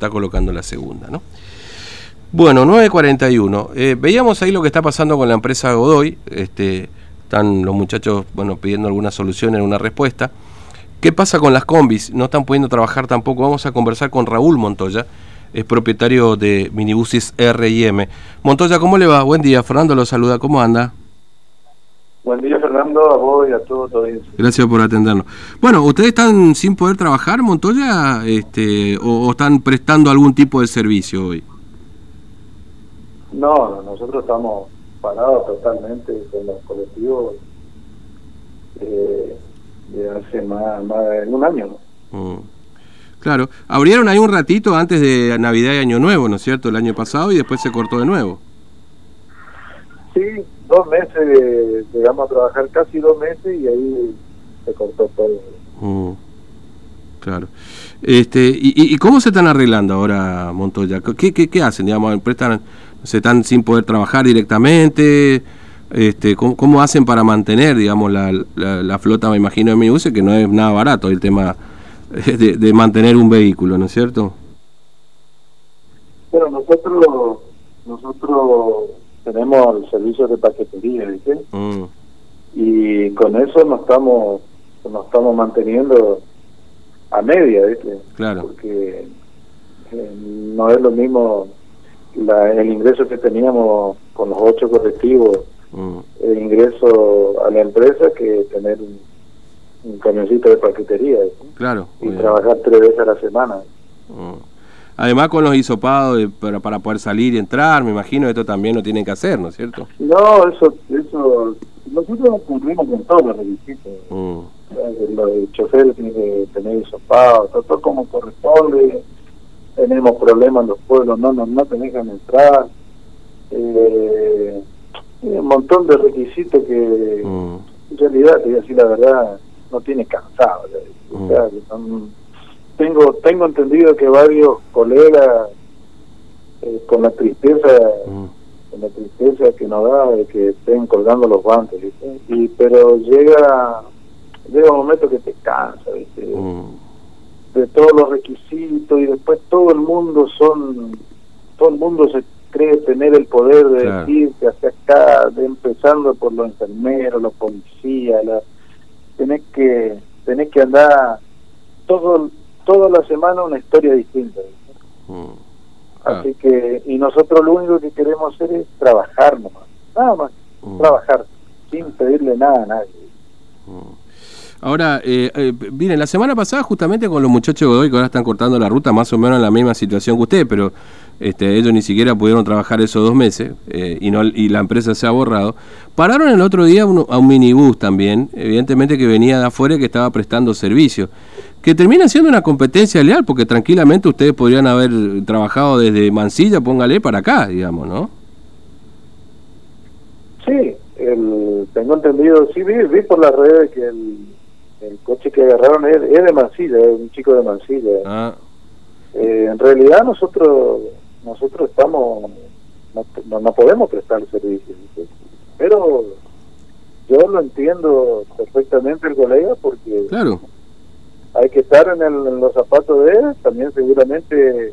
está colocando la segunda, ¿no? Bueno, 9.41. Eh, veíamos ahí lo que está pasando con la empresa Godoy. Este, están los muchachos bueno, pidiendo alguna solución en una respuesta. ¿Qué pasa con las combis? No están pudiendo trabajar tampoco. Vamos a conversar con Raúl Montoya, es propietario de Minibuses R&M. Montoya, ¿cómo le va? Buen día. Fernando lo saluda. ¿Cómo anda? Buen día, Fernando, a vos y a todo todo Gracias por atendernos. Bueno, ¿ustedes están sin poder trabajar, Montoya, este, o, están prestando algún tipo de servicio hoy? No, nosotros estamos parados totalmente con los colectivos eh, de hace más, de un año. Mm. Claro, abrieron ahí un ratito antes de Navidad y Año Nuevo, ¿no es cierto? El año pasado y después se cortó de nuevo. Sí, dos meses, llegamos a trabajar casi dos meses y ahí se cortó todo. Mm, claro. Este, y, y, cómo se están arreglando ahora, Montoya? ¿Qué, qué, qué hacen? Digamos, prestan, ¿Se están sin poder trabajar directamente? Este, ¿cómo, ¿Cómo hacen para mantener, digamos, la, la, flota, me imagino, de mi uso, que no es nada barato el tema de, de mantener un vehículo, ¿no es cierto? Bueno, nosotros, nosotros tenemos el servicio de paquetería, ¿viste? Mm. Y con eso nos estamos nos estamos manteniendo a media, ¿viste? Claro. Porque eh, no es lo mismo la, el ingreso que teníamos con los ocho colectivos, mm. el ingreso a la empresa que tener un, un camioncito de paquetería. Claro. Y trabajar tres veces a la semana. Mm. Además con los hisopados para, para poder salir y entrar, me imagino esto también lo tienen que hacer, ¿no es cierto? No, eso, eso nosotros cumplimos con todos los requisitos. Mm. Los choferes tienen que tener hisopados, todo, como corresponde. Tenemos problemas en los pueblos, no, no, no te dejan entrar. Eh, un montón de requisitos que mm. en realidad, te voy a decir la verdad, no tiene cansado. O sea, que son tengo tengo entendido que varios colegas eh, con la tristeza mm. con la tristeza que nos da de que estén colgando los guantes y pero llega llega un momento que te cansa mm. de todos los requisitos y después todo el mundo son todo el mundo se cree tener el poder de decir que hacia acá de empezando por los enfermeros los policías la, tenés que tenés que andar todo toda la semana una historia distinta. Mm. Así que, y nosotros lo único que queremos hacer es trabajar nomás, nada más, mm. trabajar, sin pedirle nada a nadie. Mm. Ahora, eh, eh, miren, la semana pasada justamente con los muchachos de Godoy que ahora están cortando la ruta, más o menos en la misma situación que usted, pero este, ellos ni siquiera pudieron trabajar esos dos meses eh, y, no, y la empresa se ha borrado. Pararon el otro día a un minibús también, evidentemente que venía de afuera y que estaba prestando servicio que termina siendo una competencia leal, porque tranquilamente ustedes podrían haber trabajado desde Mansilla, póngale, para acá, digamos, ¿no? Sí, tengo entendido, sí, vi, vi por las redes que el, el coche que agarraron es, de Mansilla, es un chico de Mansilla. Ah. Eh, en realidad nosotros nosotros estamos, no, no, podemos prestar servicio, pero yo lo entiendo perfectamente el colega porque... Claro hay que estar en, el, los zapatos de él, también seguramente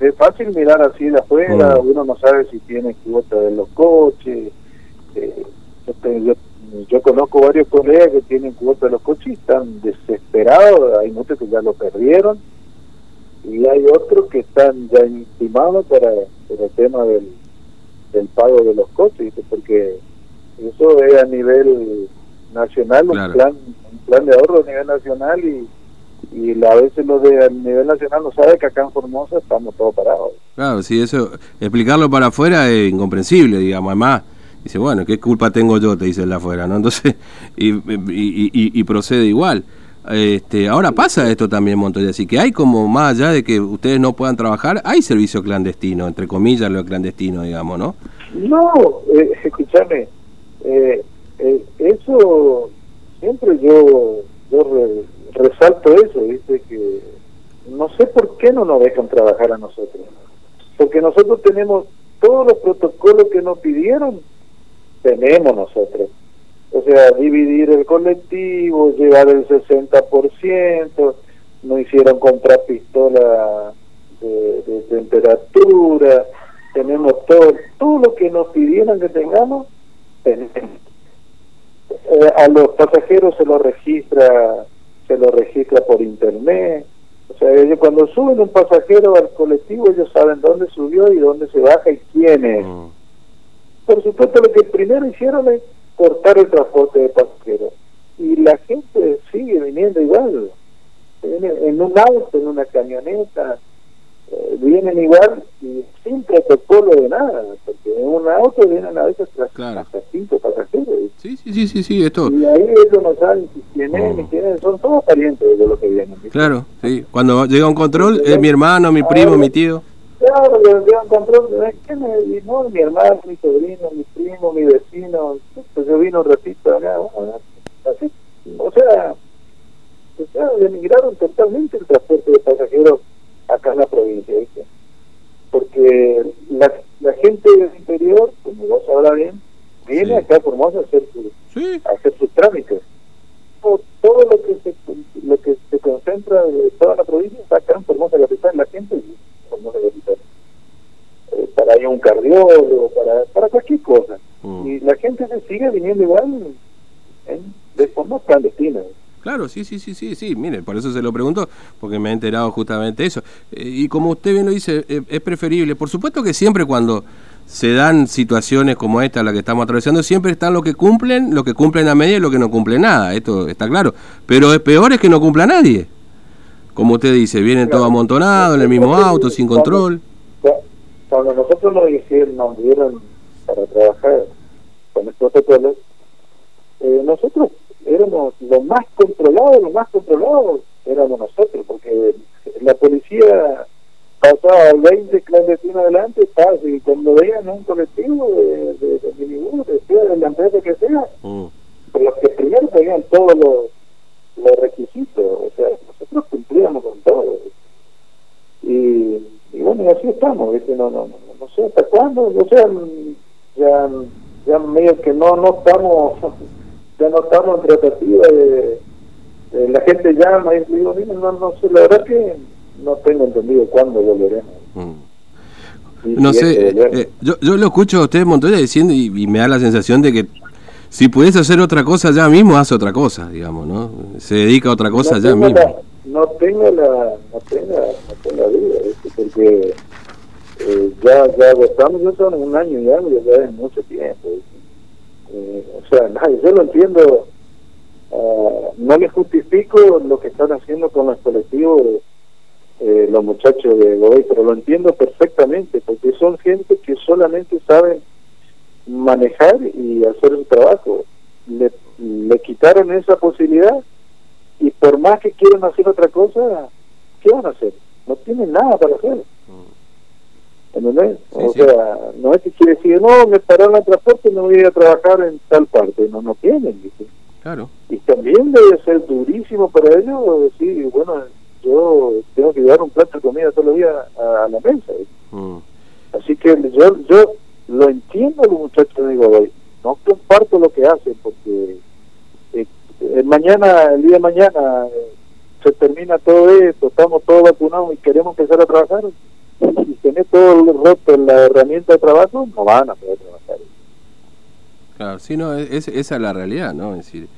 es fácil mirar así de afuera, uno no sabe si tiene cuota de los coches, eh, yo, yo, conozco varios colegas que tienen cuota de los coches y están desesperados, hay muchos que ya lo perdieron y hay otros que están ya intimados para, el tema del, del pago de los coches, porque eso es a nivel nacional, un plan un plan de ahorro a nivel nacional y y a veces los de a nivel nacional no sabe que acá en Formosa estamos todos parados. Claro, sí, eso, explicarlo para afuera es incomprensible, digamos, además, dice, bueno, ¿qué culpa tengo yo? Te dice el de afuera, ¿no? Entonces, y, y, y, procede igual. Este, ahora pasa esto también, Montoya, así que hay como más allá de que ustedes no puedan trabajar, hay servicio clandestino, entre comillas lo clandestino, digamos, ¿no? No, eh, escúchame, eh, eh, eso siempre yo resalto eso, dice que no sé por qué no nos dejan trabajar a nosotros. Porque nosotros tenemos todos los protocolos que nos pidieron, tenemos nosotros. O sea, dividir el colectivo, llevar el 60%, nos hicieron comprar pistola de, temperatura, tenemos todo, todo lo que nos pidieran que tengamos, tenemos. Eh, a los pasajeros se lo registra, se lo registra por internet, o sea, ellos cuando suben un pasajero al colectivo, ellos saben dónde subió y dónde se baja y quién es. Mm. Por supuesto, lo que primero hicieron es cortar el transporte de pasajeros. Y la gente sigue viniendo igual. En un auto, en una camioneta, vienen igual y sin protocolo de nada, porque en un auto vienen a veces tras hasta cinco pasajeros. Sí, sí, sí, sí, sí, esto. Y ahí ellos no saben quién es, ni quién es, son todos parientes de lo que vienen. Claro, sí, cuando llega un control, es mi hermano, mi primo, mi tío. Claro, llega un control, ¿quién es? no, mi hermano, mi sobrino, mi primo, mi vecino, pues yo vino un ratito acá, así, o sea, o sea, denigraron totalmente el transporte de pasajeros acá en la provincia, porque la, la gente del interior, como vos sabrás bien, viene acá a Formosa a hacer, su, hacer sus trámites. Todo, todo, lo que se lo que se concentra de toda la provincia está acá en Formosa Capital, la gente en Formosa Capital. Eh, para ir a un cardiólogo, para, para cualquier cosa. Mm. Y la gente se sigue viniendo igual en, de forma clandestina. Claro, sí, sí, sí, sí, sí, mire, por eso se lo pregunto, porque me he enterado justamente eso. Eh, y como usted bien lo dice, eh, es preferible, por supuesto que siempre cuando se dan situaciones como esta, la que estamos atravesando, siempre están los que cumplen, los que cumplen a media y los que no cumplen nada, esto está claro. Pero es peor es que no cumpla nadie. Como usted dice, vienen todos amontonados en el mismo auto, sin control. Cuando nosotros nos hicieron, nos dieron para trabajar con estos protocolos, eh, nosotros éramos los más controlados, los más controlados éramos nosotros, porque la policía pasaba 20 clandestinos adelante, y cuando veían un colectivo de, de, de minibús, de, de la empresa que sea, mm. los que primero tenían todos los, los requisitos, o sea, nosotros cumplíamos con todo. Y, y bueno, y así estamos, No, no, no, no sé hasta cuándo, o sea, ya, ya medio que no, no estamos ya no estamos en tratativa de, la gente llama y digo, no, no sé, la verdad que no tengo entendido cuándo volveremos. Mm. no sé, eh, yo, yo lo escucho a usted Montoya diciendo y, me da la sensación de que si pudiese hacer otra cosa ya mismo, hace otra cosa, digamos, ¿no? Se dedica a otra cosa ya mismo. no tengo la, no tengo, no tengo la duda, porque eh, ya, ya estamos, ya son un año y algo, ya es mucho tiempo. Eh, o sea, yo lo entiendo, ah, no le justifico lo que están haciendo con los colectivos eh, los muchachos de Godoy, pero lo entiendo perfectamente, porque son gente que solamente saben manejar y hacer su trabajo. Le, le quitaron esa posibilidad y por más que quieran hacer otra cosa, ¿qué van a hacer? No tienen nada para hacer. Mm. ¿Entendés? o sea, no es que quiere decir, no, me pararon el transporte y no voy a trabajar en tal parte, no, no tienen, Claro. Y también debe ser durísimo para ellos decir, bueno, yo tengo que llevar un plato de comida todos los días a, la mesa. Mm. Así que yo, yo lo entiendo los muchachos de Godoy, no comparto lo que hacen porque eh, el mañana, el día de mañana eh, se termina todo esto, estamos todos vacunados y queremos empezar a trabajar, si tenés todo el roto en la herramienta de trabajo, no van a poder trabajar. Claro, sí, no, es, esa es la realidad, ¿no? Es decir,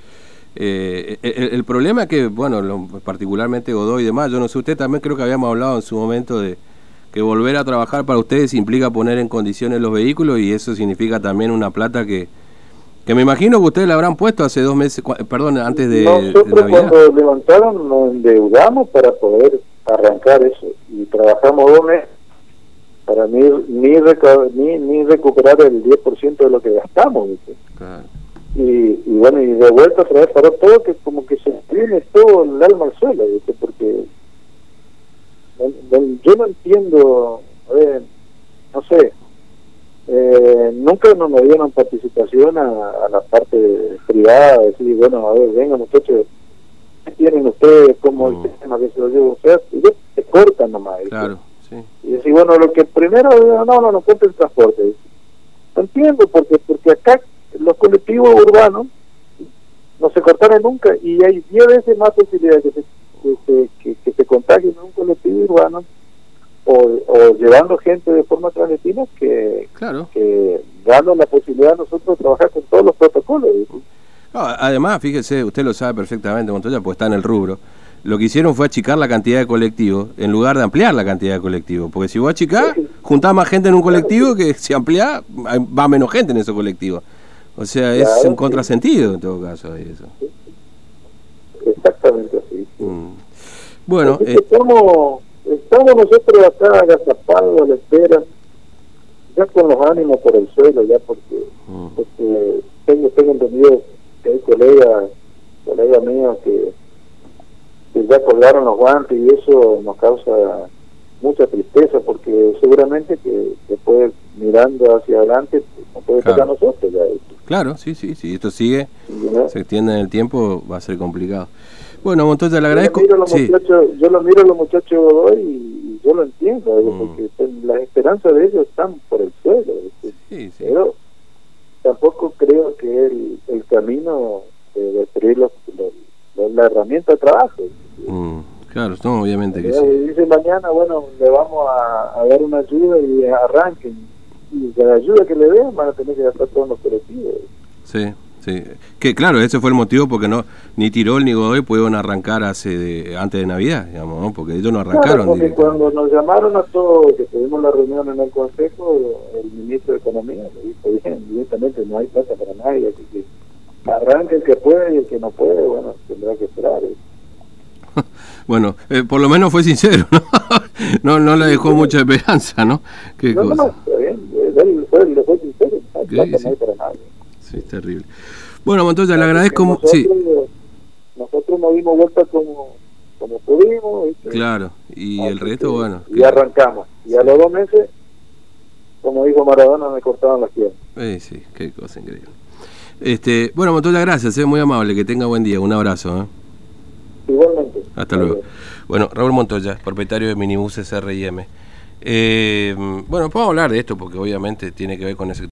eh, el, problema es que, bueno, lo, particularmente Godoy y demás, yo no sé, usted también creo que habíamos hablado en su momento de que volver a trabajar para ustedes implica poner en condiciones los vehículos y eso significa también una plata que, que me imagino que ustedes la habrán puesto hace dos meses, perdón, antes de, Nosotros cuando levantaron nos endeudamos para poder arrancar eso. Y trabajamos dos meses para ni ni, ni, recuperar el 10% de lo que gastamos Y, y, bueno y de vuelta otra vez para todo que como que se tiene todo el alma al suelo porque yo no entiendo a ver, no sé eh, nunca nos dieron participación a, la parte privada decir bueno a ver venga muchachos tienen ustedes como el mm. sistema que se lo lleva usted y se cortan nomás claro, sí. y decir bueno lo que primero no no no compre el transporte no entiendo porque porque acá los colectivos urbanos no se cortaron nunca y hay 10 veces más posibilidades de que se, que, que, se contagien en un colectivo urbano o, llevando gente de forma clandestina que, claro. que dando la posibilidad a nosotros de trabajar con todos los protocolos. Además, fíjese, usted lo sabe perfectamente, Montoya, pues está en el rubro. Lo que hicieron fue achicar la cantidad de colectivos en lugar de ampliar la cantidad de colectivos. Porque si vos achicás, juntás más gente en un colectivo que si ampliás, va menos gente en ese colectivo. O sea, es un contrasentido en todo caso. Eso. Exactamente así. Mm. Bueno, eh, estamos, estamos nosotros acá agazapados a la espera, ya con los ánimos por el suelo, ya porque, mm. porque tengo, tengo entendido que hay colegas, colegas míos que, que ya colgaron los guantes y eso nos causa mucha tristeza porque seguramente que después mirando hacia adelante no puede claro. nosotros ya Claro, sí, sí, si esto sigue, se extiende en el tiempo, va a ser complicado. Bueno, Montoya, le agradezco. Yo lo miro, yo lo miro a los muchachos hoy y yo lo entiendo, mm. porque las esperanzas de ellos están por el suelo. Sí, sí. Pero tampoco creo que el, el camino de destruir los, la herramienta de trabajo. Mm, claro, no, obviamente que sí. Dice mañana, bueno, le vamos a, dar una ayuda y arranquen. Y la ayuda que le den van a tener que gastar todos los colectivos. Sí. Sí. Que claro, ese fue el motivo porque no ni Tirol ni Godoy pudieron arrancar hace de, antes de Navidad, digamos, ¿no? porque ellos no arrancaron. porque cuando nos llamaron a todos, que tuvimos la reunión en el Consejo, el ministro de Economía le dijo, bien, evidentemente no hay plata para nadie, así que arranque el que puede y el que no puede, bueno, tendrá que esperar. ¿eh? bueno, eh, por lo menos fue sincero, ¿no? no, no le dejó mucha esperanza, ¿no? ¿Qué no, cosa? no, está bien, él fue, sincero, no hay plata, no hay para nadie. Sí, es terrible. Bueno, Montoya, le agradezco. Nosotros, sí. nosotros nos dimos vuelta como, como pudimos. Claro, y el resto, bueno. Y arrancamos. Y a los dos meses, como dijo Maradona, me cortaban las piernas. Sí, sí, qué cosa increíble. Este, bueno, Montoya, gracias, es muy amable, que tenga buen día, un abrazo. ¿eh? Igualmente. Hasta luego. Bueno, Raúl Montoya, propietario de Minibuses R&M. Eh, bueno, podemos hablar de esto porque obviamente tiene que ver con ese